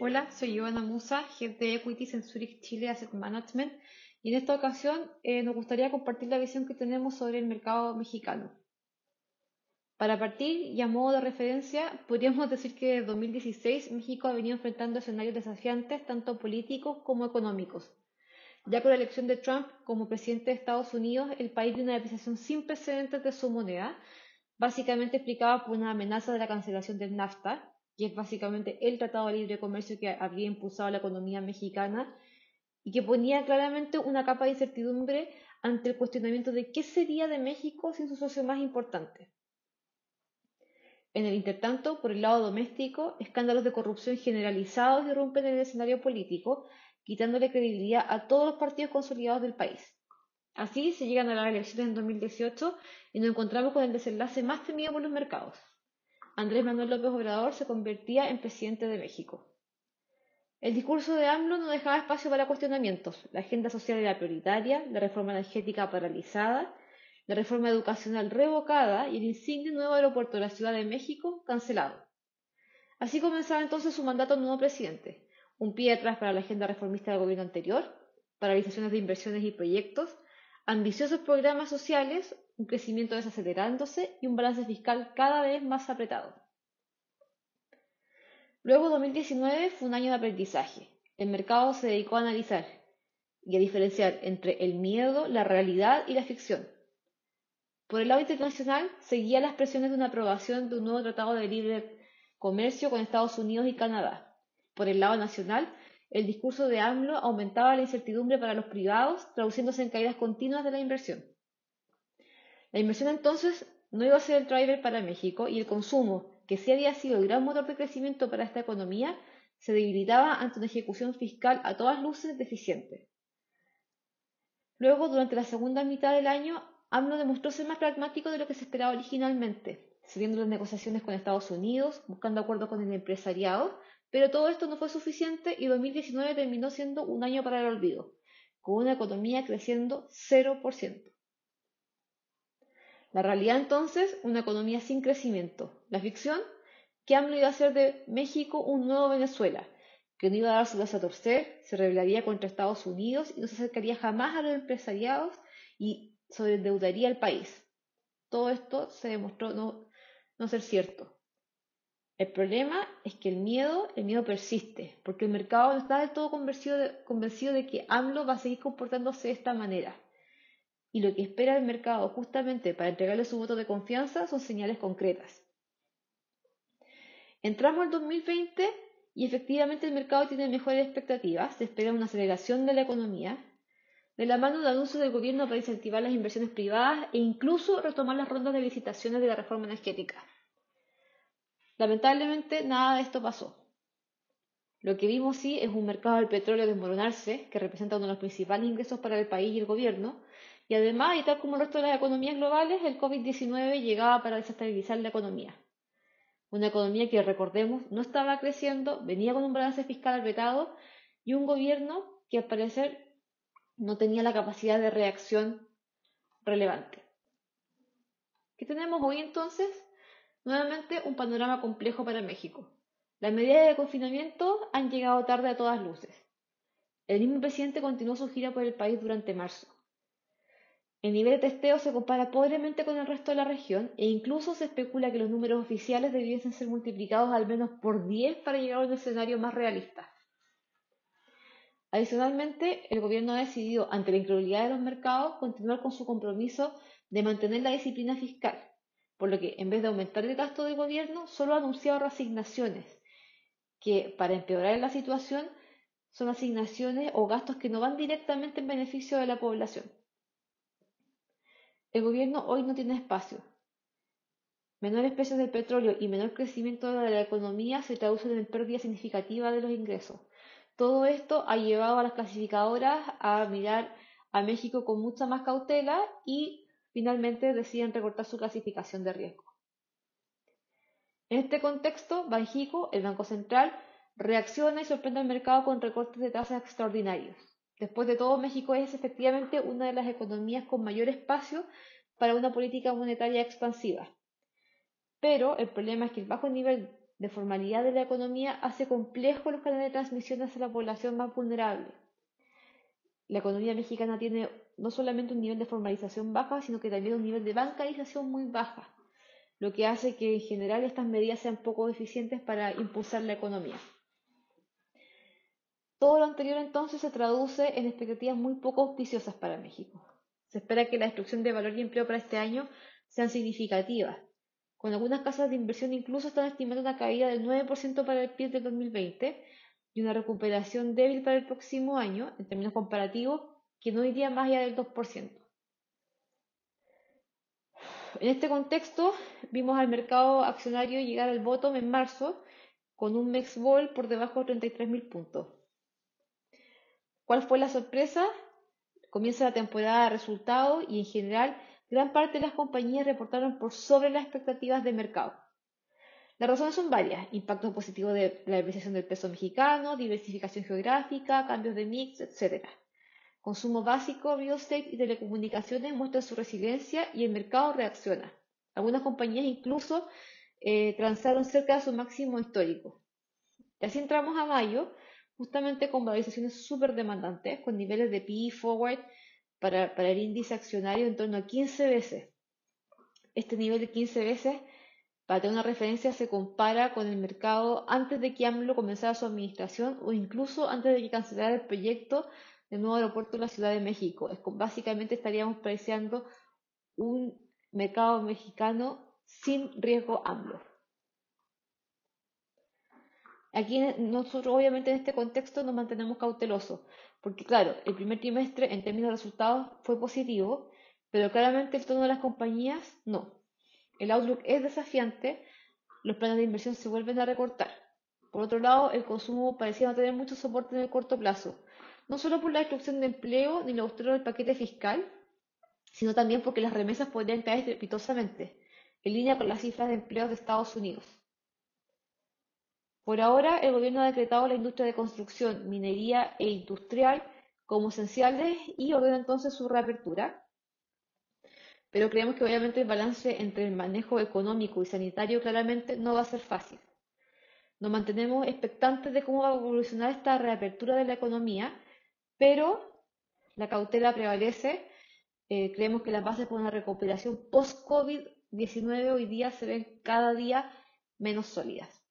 Hola, soy Ivana Musa, Head de Equities en Zurich Chile Asset Management, y en esta ocasión eh, nos gustaría compartir la visión que tenemos sobre el mercado mexicano. Para partir y a modo de referencia, podríamos decir que desde 2016 México ha venido enfrentando escenarios desafiantes tanto políticos como económicos. Ya con la elección de Trump como presidente de Estados Unidos, el país dio una depreciación sin precedentes de su moneda, básicamente explicada por una amenaza de la cancelación del NAFTA, que es básicamente el Tratado de Libre Comercio que habría impulsado la economía mexicana y que ponía claramente una capa de incertidumbre ante el cuestionamiento de qué sería de México sin su socio más importante. En el intertanto, por el lado doméstico, escándalos de corrupción generalizados irrumpen en el escenario político, quitándole credibilidad a todos los partidos consolidados del país. Así se llegan a las elecciones en 2018 y nos encontramos con el desenlace más temido por los mercados. Andrés Manuel López Obrador se convertía en presidente de México. El discurso de AMLO no dejaba espacio para cuestionamientos. La agenda social era prioritaria, la reforma energética paralizada, la reforma educacional revocada y el insigne nuevo aeropuerto de la Ciudad de México cancelado. Así comenzaba entonces su mandato nuevo presidente, un pie atrás para la agenda reformista del gobierno anterior, paralizaciones de inversiones y proyectos, ambiciosos programas sociales, un crecimiento desacelerándose y un balance fiscal cada vez más apretado. Luego 2019 fue un año de aprendizaje. El mercado se dedicó a analizar y a diferenciar entre el miedo, la realidad y la ficción. Por el lado internacional, seguía las presiones de una aprobación de un nuevo tratado de libre comercio con Estados Unidos y Canadá. Por el lado nacional, el discurso de AMLO aumentaba la incertidumbre para los privados, traduciéndose en caídas continuas de la inversión. La inversión entonces no iba a ser el driver para México y el consumo, que sí había sido el gran motor de crecimiento para esta economía, se debilitaba ante una ejecución fiscal a todas luces deficiente. Luego, durante la segunda mitad del año, AMLO demostró ser más pragmático de lo que se esperaba originalmente, siguiendo las negociaciones con Estados Unidos, buscando acuerdos con el empresariado, pero todo esto no fue suficiente y 2019 terminó siendo un año para el olvido, con una economía creciendo 0%. La realidad entonces, una economía sin crecimiento. La ficción, que AMLO iba a hacer de México un nuevo Venezuela, que no iba a darse a torcer, se rebelaría contra Estados Unidos y no se acercaría jamás a los empresariados y sobreendeudaría al país. Todo esto se demostró no ser cierto. El problema es que el miedo, el miedo persiste, porque el mercado no está del todo convencido de, que AMLO va a seguir comportándose de esta manera y lo que espera el mercado justamente para entregarle su voto de confianza son señales concretas. Entramos al 2020 y efectivamente el mercado tiene mejores expectativas, se espera una aceleración de la economía, de la mano de anuncios del gobierno para incentivar las inversiones privadas e incluso retomar las rondas de licitaciones de la reforma energética. Lamentablemente nada de esto pasó. Lo que vimos sí es un mercado del petróleo desmoronarse, que representa uno de los principales ingresos para el país y el gobierno, y además, y tal como el resto de las economías globales, el COVID-19 llegaba para desestabilizar la economía. Una economía que, recordemos, no estaba creciendo, venía con un balance fiscal apretado y un gobierno que al parecer no tenía la capacidad de reacción relevante. ¿Qué tenemos hoy entonces? Nuevamente un panorama complejo para México. Las medidas de confinamiento han llegado tarde a todas luces. El mismo presidente continuó su gira por el país durante marzo. El nivel de testeo se compara pobremente con el resto de la región e incluso se especula que los números oficiales debiesen ser multiplicados al menos por 10 para llegar a un escenario más realista. Adicionalmente, el gobierno ha decidido, ante la incredulidad de los mercados, continuar con su compromiso de mantener la disciplina fiscal, por lo que en vez de aumentar el gasto del gobierno, solo ha anunciado reasignaciones, que para empeorar la situación son asignaciones o gastos que no van directamente en beneficio de la población. El gobierno hoy no tiene espacio. Menores precios del petróleo y menor crecimiento de la economía se traducen en pérdida significativa de los ingresos. Todo esto ha llevado a las clasificadoras a mirar a México con mucha más cautela y finalmente deciden recortar su clasificación de riesgo. En este contexto, Banjico, el Banco Central, reacciona y sorprende al mercado con recortes de tasas extraordinarios. Después de todo, México es efectivamente una de las economías con mayor espacio para una política monetaria expansiva. Pero el problema es que el bajo nivel de formalidad de la economía hace complejo los canales de transmisión hacia la población más vulnerable. La economía mexicana tiene no solamente un nivel de formalización baja, sino que también un nivel de bancarización muy baja, lo que hace que en general estas medidas sean poco eficientes para impulsar la economía. Todo lo anterior entonces se traduce en expectativas muy poco auspiciosas para México. Se espera que la destrucción de valor y empleo para este año sean significativas, con algunas casas de inversión incluso están estimando una caída del 9% para el PIB del 2020 y una recuperación débil para el próximo año, en términos comparativos, que no iría más allá del 2%. En este contexto, vimos al mercado accionario llegar al bottom en marzo con un Mexbol por debajo de 33.000 puntos. ¿Cuál fue la sorpresa? Comienza la temporada de resultados y en general gran parte de las compañías reportaron por sobre las expectativas de mercado. Las razones son varias, impacto positivo de la depreciación del peso mexicano, diversificación geográfica, cambios de mix, etc. Consumo básico, real estate y telecomunicaciones muestran su resiliencia y el mercado reacciona. Algunas compañías incluso eh, transaron cerca de su máximo histórico. Y así entramos a mayo, justamente con valorizaciones súper demandantes, con niveles de PE forward para, el índice accionario en torno a 15 veces. Este nivel de 15 veces, para tener una referencia, se compara con el mercado antes de que AMLO comenzara su administración o incluso antes de que cancelara el proyecto del nuevo aeropuerto de la Ciudad de México. Es, básicamente estaríamos apreciando un mercado mexicano sin riesgo AMLO. Aquí nosotros obviamente en este contexto nos mantenemos cautelosos, porque claro, el primer trimestre en términos de resultados fue positivo, pero claramente el tono de las compañías no. El outlook es desafiante, los planes de inversión se vuelven a recortar. Por otro lado, el consumo parecía no tener mucho soporte en el corto plazo, no solo por la destrucción de empleo ni la austeridad del paquete fiscal, sino también porque las remesas podrían caer estrepitosamente, en línea con las cifras de empleo de Estados Unidos. Por ahora, el gobierno ha decretado la industria de construcción, minería e industrial como esenciales y ordena entonces su reapertura. Pero creemos que obviamente el balance entre el manejo económico y sanitario claramente no va a ser fácil. Nos mantenemos expectantes de cómo va a evolucionar esta reapertura de la economía, pero la cautela prevalece. Eh, creemos que las bases para una recuperación post-COVID-19 hoy día se ven cada día menos sólidas.